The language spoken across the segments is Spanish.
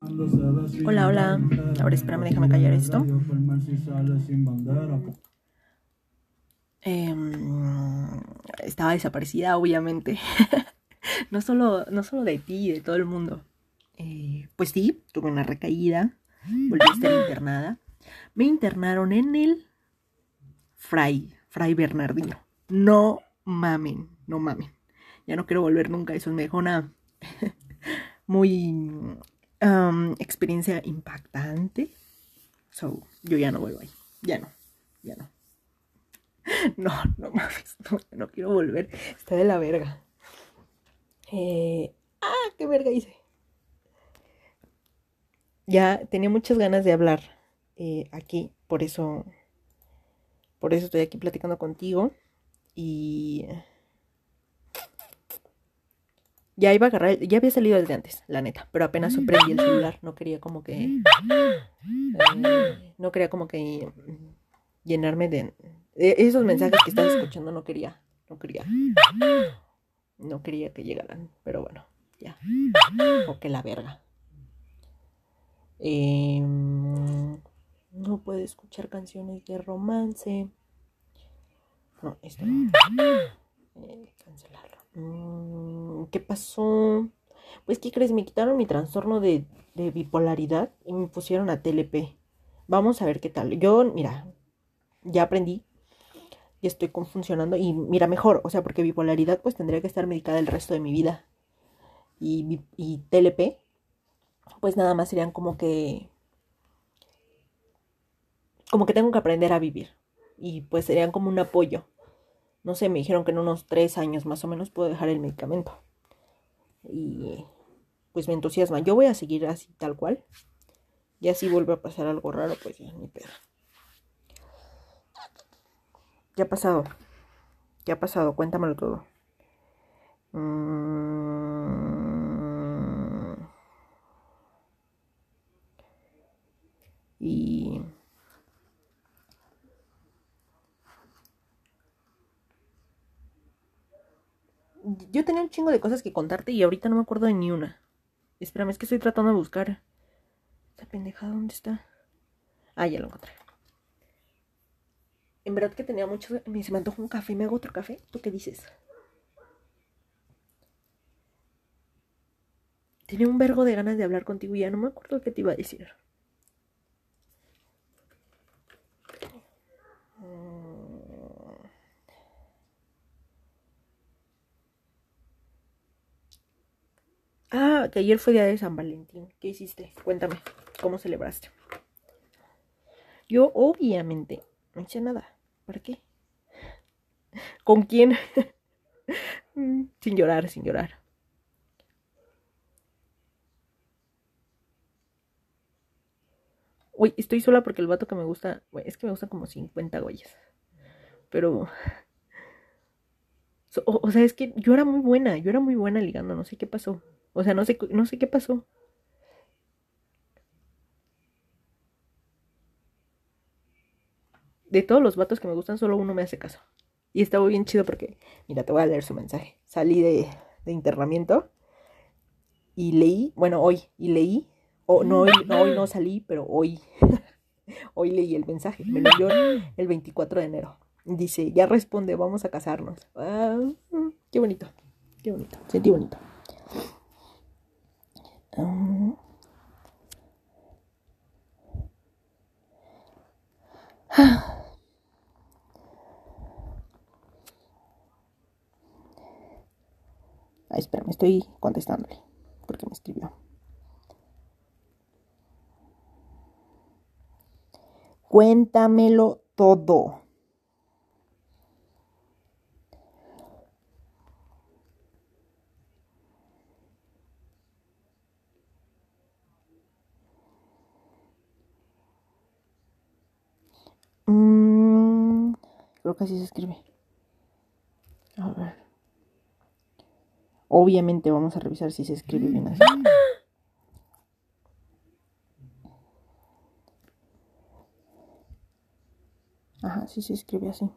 Hola, hola. Ahora espérame, déjame callar esto. Em, estaba desaparecida, obviamente. no, solo, no solo de ti, de todo el mundo. Eh, pues sí, tuve una recaída. Volví a estar internada. Me internaron en el Fray, Fray Bernardino. No mamen, no mamen. Ya no quiero volver nunca. Eso me dejó una muy experiencia impactante. So, yo ya no vuelvo ahí. Ya no, ya no. No, no mames, no, no quiero volver. Está de la verga. Eh, ah, qué verga hice. Ya tenía muchas ganas de hablar eh, aquí, por eso, por eso estoy aquí platicando contigo. Y ya iba a agarrar, ya había salido desde antes, la neta, pero apenas sorprendí el celular, no quería como que, eh, no quería como que llenarme de, esos mensajes que estás escuchando, no quería, no quería, no quería que llegaran, pero bueno, ya, o que la verga. Em, no puedo escuchar canciones de romance. No, esto no. Eh, cancelarlo. Mm, ¿Qué pasó? Pues, ¿qué crees? Me quitaron mi trastorno de, bipolaridad y me pusieron a TLP. Vamos a ver qué tal. Yo, mira, ya aprendí y estoy funcionando y mira mejor, o sea, porque bipolaridad pues tendría que estar medicada el resto de mi vida. Y, y TLP, pues nada más serían como que... Como que tengo que aprender a vivir. Y pues serían como un apoyo no sé, me dijeron que en unos tres años más o menos puedo dejar el medicamento. Y pues me entusiasma. Yo voy a seguir así tal cual. Y así vuelve a pasar algo raro, pues ya ni pedo. ¿Qué ha pasado? ¿Qué ha pasado? Cuéntamelo todo. Mm. Y yo tenía un chingo de cosas que contarte y ahorita no me acuerdo de ni una. Espérame, es que estoy tratando de buscar. Esta pendejada, ¿dónde está? Ah, ya lo encontré. En verdad que tenía mucho. Se me antojó un café. ¿Me hago otro café? ¿Tú qué dices? Tenía un vergo de ganas de hablar contigo y ya no me acuerdo qué te iba a decir. Ah, que ayer fue día de San Valentín. ¿Qué hiciste? Cuéntame, ¿cómo celebraste? Yo, obviamente, no hice nada. ¿Para qué? ¿Con quién? sin llorar, sin llorar. Uy, estoy sola porque el vato que me gusta, es que me gustan como 50 güeyes. Pero o, sea, es que yo era muy buena, yo era muy buena ligando, no sé qué pasó. O sea, no sé, no sé qué pasó. De todos los vatos que me gustan, solo uno me hace caso. Y estaba bien chido porque, mira, te voy a leer su mensaje. Salí de, de internamiento y leí, bueno, hoy, y leí, o no, hoy no, hoy no salí, pero hoy, hoy leí el mensaje. Me lo dio el 24 de enero. Dice, ya responde, vamos a casarnos. Ah, qué bonito, qué bonito, sentí bonito. Ay, espera, me estoy contestándole porque me escribió. Cuéntamelo todo. Mm, creo que así se escribe. A ver. Obviamente vamos a revisar si se escribe bien así. Ajá, sí se escribe así.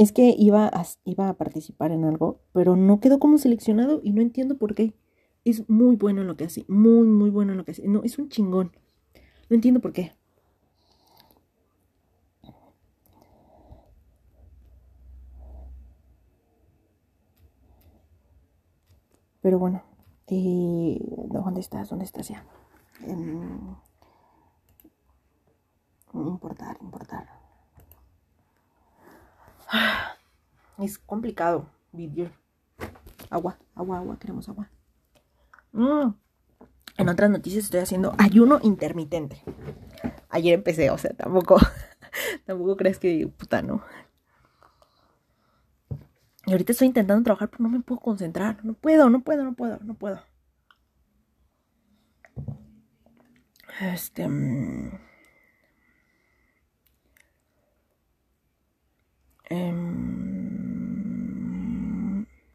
Es que iba a, iba a participar en algo, pero no quedó como seleccionado y no entiendo por qué. Es muy bueno en lo que hace, muy, muy bueno en lo que hace. No, es un chingón. No entiendo por qué. Pero bueno, eh, ¿dónde estás? ¿Dónde estás ya? Eh, importar, importar. Es complicado vivir. Agua, agua, agua, queremos agua. Mm. En otras noticias estoy haciendo ayuno intermitente. Ayer empecé, o sea, tampoco, tampoco crees que puta, no. Y ahorita estoy intentando trabajar, pero no me puedo concentrar. No puedo, no puedo, no puedo, no puedo. Este. Em,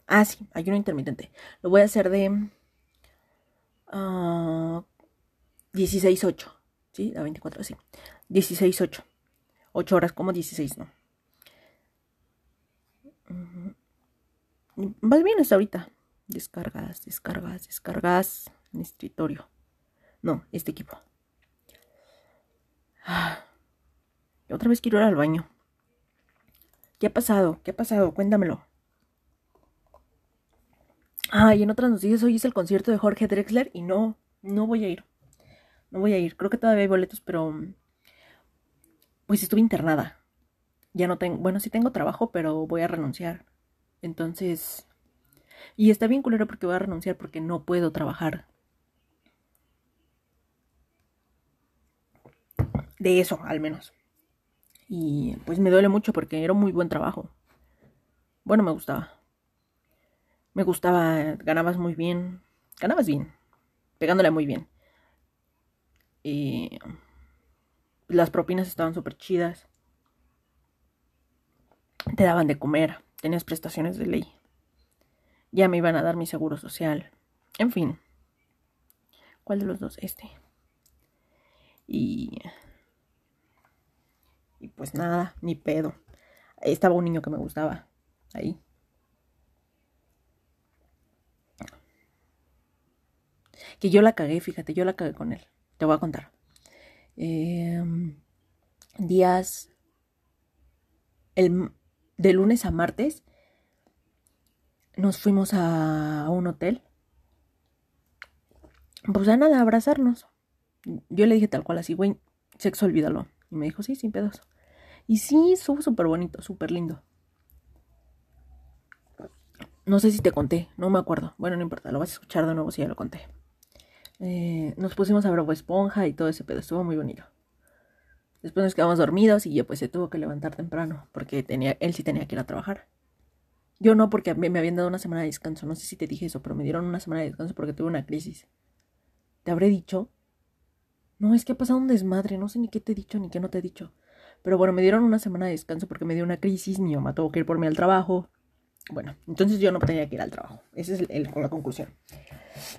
ah, sí, ayuno intermitente. Lo voy a hacer de uh, 16-8. ¿Sí? A 24, sí. 16-8. 8 horas como 16, ¿no? Vas bien hasta ahorita. Descargas, descargas, descargas en escritorio. No, este equipo. Ah, otra vez quiero ir al baño. ¿Qué ha pasado? ¿Qué ha pasado? Cuéntamelo. Ah, y en otras noticias hoy es el concierto de Jorge Drexler y no, no voy a ir. No voy a ir. Creo que todavía hay boletos, pero pues estuve internada. Ya no tengo, bueno, sí tengo trabajo, pero voy a renunciar. Entonces, y está bien culero porque voy a renunciar porque no puedo trabajar. De eso, al menos. Y pues me duele mucho porque era muy buen trabajo. Bueno, me gustaba. Me gustaba, ganabas muy bien. Ganabas bien. Pegándole muy bien. Y las propinas estaban súper chidas. Te daban de comer tenías prestaciones de ley. Ya me iban a dar mi seguro social. En fin. ¿Cuál de los dos? Este. Y... Y pues nada, ni pedo. Estaba un niño que me gustaba. Ahí. Que yo la cagué, fíjate, yo la cagué con él. Te voy a contar. Em, días... El, de lunes a martes nos fuimos a, un hotel. Pues a nada, abrazarnos. Yo le dije tal cual así, güey, sexo, olvídalo. Y me dijo, sí, sin pedos. Y sí, estuvo súper bonito, súper lindo. No sé si te conté, no me acuerdo. Bueno, no importa, lo vas a escuchar de nuevo si ya lo conté. Eh, nos pusimos a ver Esponja y todo ese pedo, estuvo muy bonito. Después nos quedamos dormidos y yo pues se tuvo que levantar temprano porque tenía, él sí tenía que ir a trabajar. Yo no porque me habían dado una semana de descanso, no sé si te dije eso, pero me dieron una semana de descanso porque tuve una crisis. ¿Te habré dicho? No, es que ha pasado un desmadre, no sé ni qué te he dicho ni qué no te he dicho. Pero bueno, me dieron una semana de descanso porque me dio una crisis, mi mamá tuvo que ir por mí al trabajo. Bueno, entonces yo no tenía que ir al trabajo. Esa es el, la conclusión.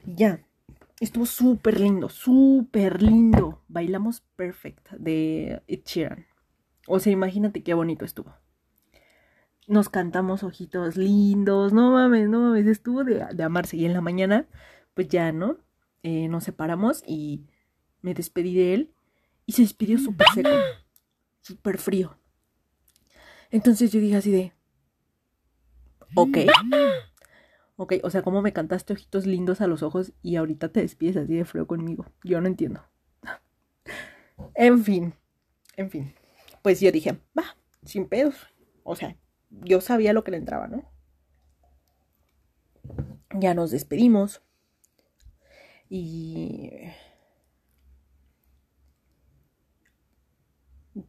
Ya, Estuvo súper lindo, súper lindo. Bailamos Perfect de Ed Sheeran. O sea, imagínate qué bonito estuvo. Nos cantamos ojitos lindos. No mames, no mames. Estuvo de, amarse. Y en la mañana, pues ya, ¿no? Eh, nos separamos y me despedí de él. Y se despidió súper seco. Súper frío. Entonces yo dije así de... Ok. Ok, o sea, ¿cómo me cantaste ojitos lindos a los ojos y ahorita te despides así de frío conmigo? Yo no entiendo. en fin, en fin. Pues yo dije, va, sin pedos. O sea, yo sabía lo que le entraba, ¿no? Ya nos despedimos. Y...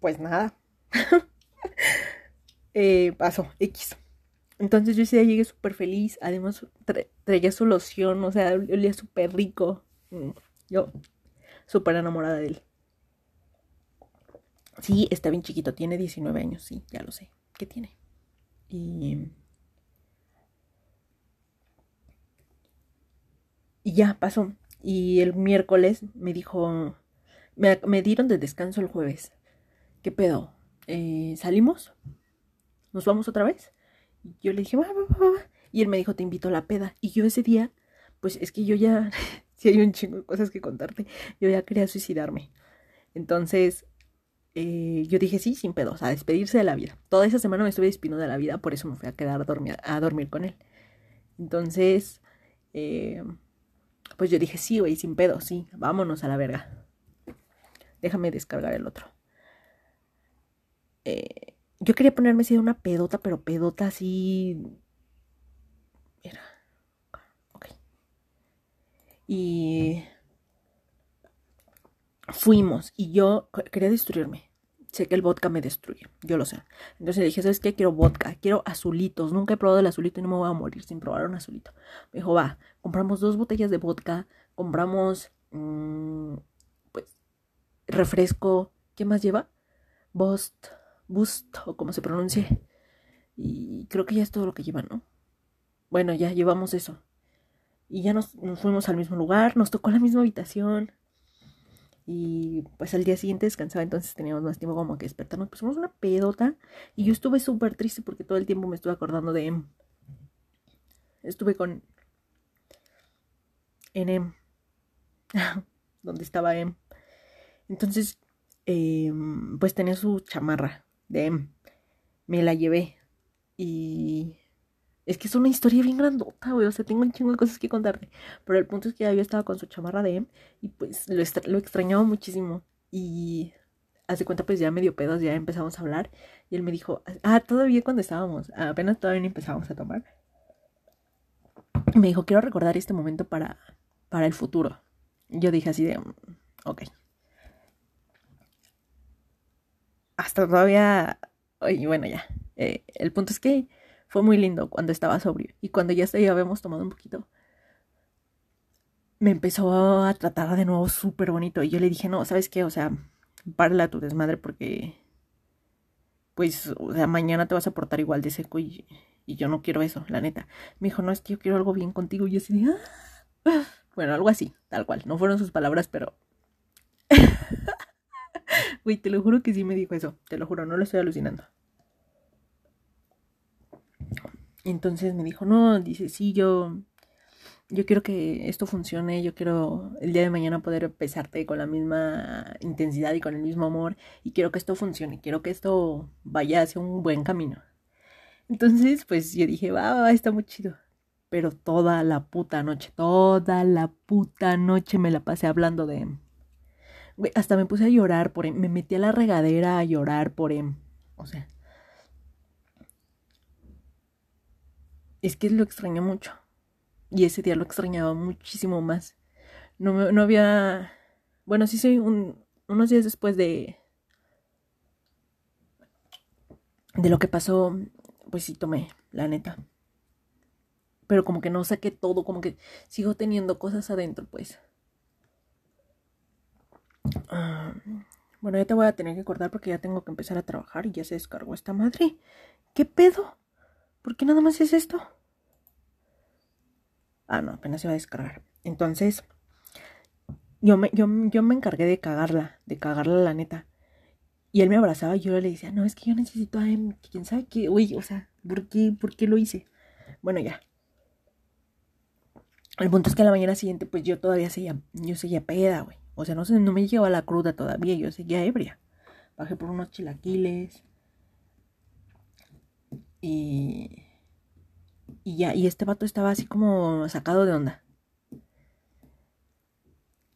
Pues nada. eh, pasó, X. Entonces yo ese día llegué súper feliz. Además traía su loción, o sea, olía súper rico. Mm, yo súper enamorada de él. Sí, está bien chiquito, tiene 19 años, sí, ya lo sé. ¿Qué tiene? Y... Y ya pasó. Y el miércoles me dijo, me, dieron de descanso el jueves. ¿Qué pedo? Eh, ¿Salimos? ¿nos vamos otra vez? Yo le dije, va, va, va. Y él me dijo, te invito a la peda. Y yo ese día, pues es que yo ya, si hay un chingo de cosas que contarte, yo ya quería suicidarme. Entonces, eh, yo dije, sí, sin pedos, a despedirse de la vida. Toda esa semana me estuve despidiendo de la vida, por eso me fui a quedar a dormir, a dormir con él. Entonces, eh, pues yo dije, sí, güey, sin pedos, sí, vámonos a la verga. Déjame descargar el otro. Eh, yo quería ponerme así de una pedota, pero pedota así. Mira. Ok. Y. Fuimos. Y yo quería destruirme. Sé que el vodka me destruye. Yo lo sé. Entonces le dije, ¿sabes qué? Quiero vodka. Quiero azulitos. Nunca he probado el azulito y no me voy a morir sin probar un azulito. Me dijo, va. Compramos dos botellas de vodka. Compramos. Mmm, pues. Refresco. ¿Qué más lleva? Boost. Boost. O como se pronuncie. Y creo que ya es todo lo que lleva, ¿no? Bueno, ya llevamos eso. Y ya nos, nos fuimos al mismo lugar. Nos tocó la misma habitación. Y pues al día siguiente descansaba, entonces teníamos más tiempo como que despertarnos. Pues una pedota. Y yo estuve súper triste porque todo el tiempo me estuve acordando de Em. Estuve con. En Em. donde estaba Em. Entonces, eh, pues tenía su chamarra de Em. Me la llevé. Y es que es una historia bien grandota, güey. O sea, tengo un chingo de cosas que contarte. Pero el punto es que ya yo estaba con su chamarra de M y pues lo, extra lo extrañaba muchísimo. Y hace cuenta, pues ya medio pedos, ya empezamos a hablar. Y él me dijo, ah, todavía cuando estábamos, apenas todavía no empezábamos a tomar. Me dijo, quiero recordar este momento para, para el futuro. Y yo dije así de, ok. Hasta todavía, y bueno, ya. Eh, el punto es que fue muy lindo cuando estaba sobrio. Y cuando ya, ya habíamos tomado un poquito, me empezó a tratar de nuevo súper bonito. Y yo le dije, no, ¿sabes qué? O sea, párala a tu desmadre porque, pues, o sea, mañana te vas a portar igual de seco y, y yo no quiero eso, la neta. Me dijo, no, es que yo quiero algo bien contigo. Y yo así ah". Bueno, algo así, tal cual. No fueron sus palabras, pero... Güey, te lo juro que sí me dijo eso. Te lo juro, no lo estoy alucinando. Entonces me dijo, no, dice, sí, yo, yo quiero que esto funcione, yo quiero el día de mañana poder besarte con la misma intensidad y con el mismo amor, y quiero que esto funcione, quiero que esto vaya hacia un buen camino. Entonces, pues yo dije, va, va, está muy chido. Pero toda la puta noche, toda la puta noche me la pasé hablando de hasta me puse a llorar por él, me metí a la regadera a llorar por él. O sea, es que lo extrañé mucho. Y ese día lo extrañaba muchísimo más. No, no había... Bueno, sí soy un, unos días después de... De lo que pasó, pues sí tomé, la neta. Pero como que no saqué todo, como que sigo teniendo cosas adentro, pues. Ah, bueno, ya te voy a tener que cortar porque ya tengo que empezar a trabajar y ya se descargó esta madre. ¿Qué pedo? ¿Por qué nada más es esto? Ah, no, apenas se va a descargar. Entonces, yo me, yo, yo me encargué de cagarla, de cagarla la neta. Y él me abrazaba y yo le decía, no, es que yo necesito a él, quién sabe qué, uy, o sea, ¿por qué, ¿por qué lo hice? Bueno, ya. El punto es que a la mañana siguiente, pues yo todavía seguía, yo seguía peda, güey. O sea, no no me llegaba la cruda todavía, yo seguía ebria. Bajé por unos chilaquiles. Y y ya, y este vato estaba así como sacado de onda.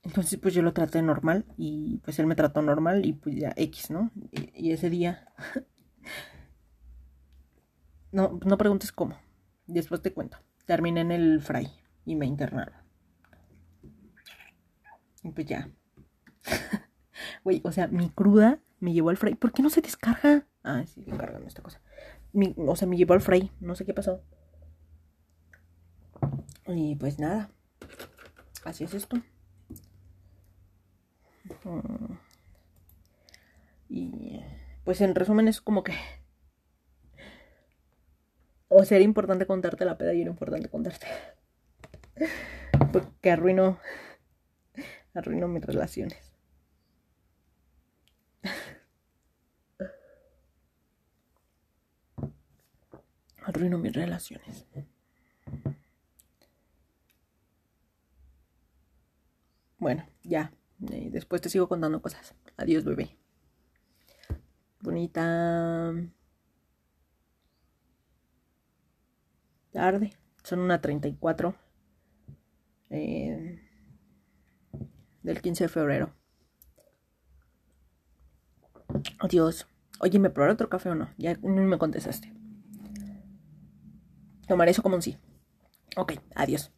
Entonces pues yo lo traté normal y pues él me trató normal y pues ya X, ¿no? Y, ese día... no, no preguntes cómo. Después te cuento. Terminé en el fray y me internaron. Pues ya. Güey, o sea, mi cruda me llevó al fray. ¿Por qué no se descarga? Ah, sí, descargando esta cosa. o sea, me llevó al fray. No sé qué pasó. Y pues nada, así es esto. Mm. Y pues en resumen es como que... O sea, era importante contarte la peda y era importante contarte. Porque arruino... Arruino mis relaciones. Arruino mis relaciones. Bueno, ya. Eh, después te sigo contando cosas. Adiós, bebé. Bonita tarde. Son una 34 eh, del 15 de febrero. Adiós. Oye, ¿me probaré otro café o no? Ya no me contestaste. Tomaré eso como un sí. Ok, adiós.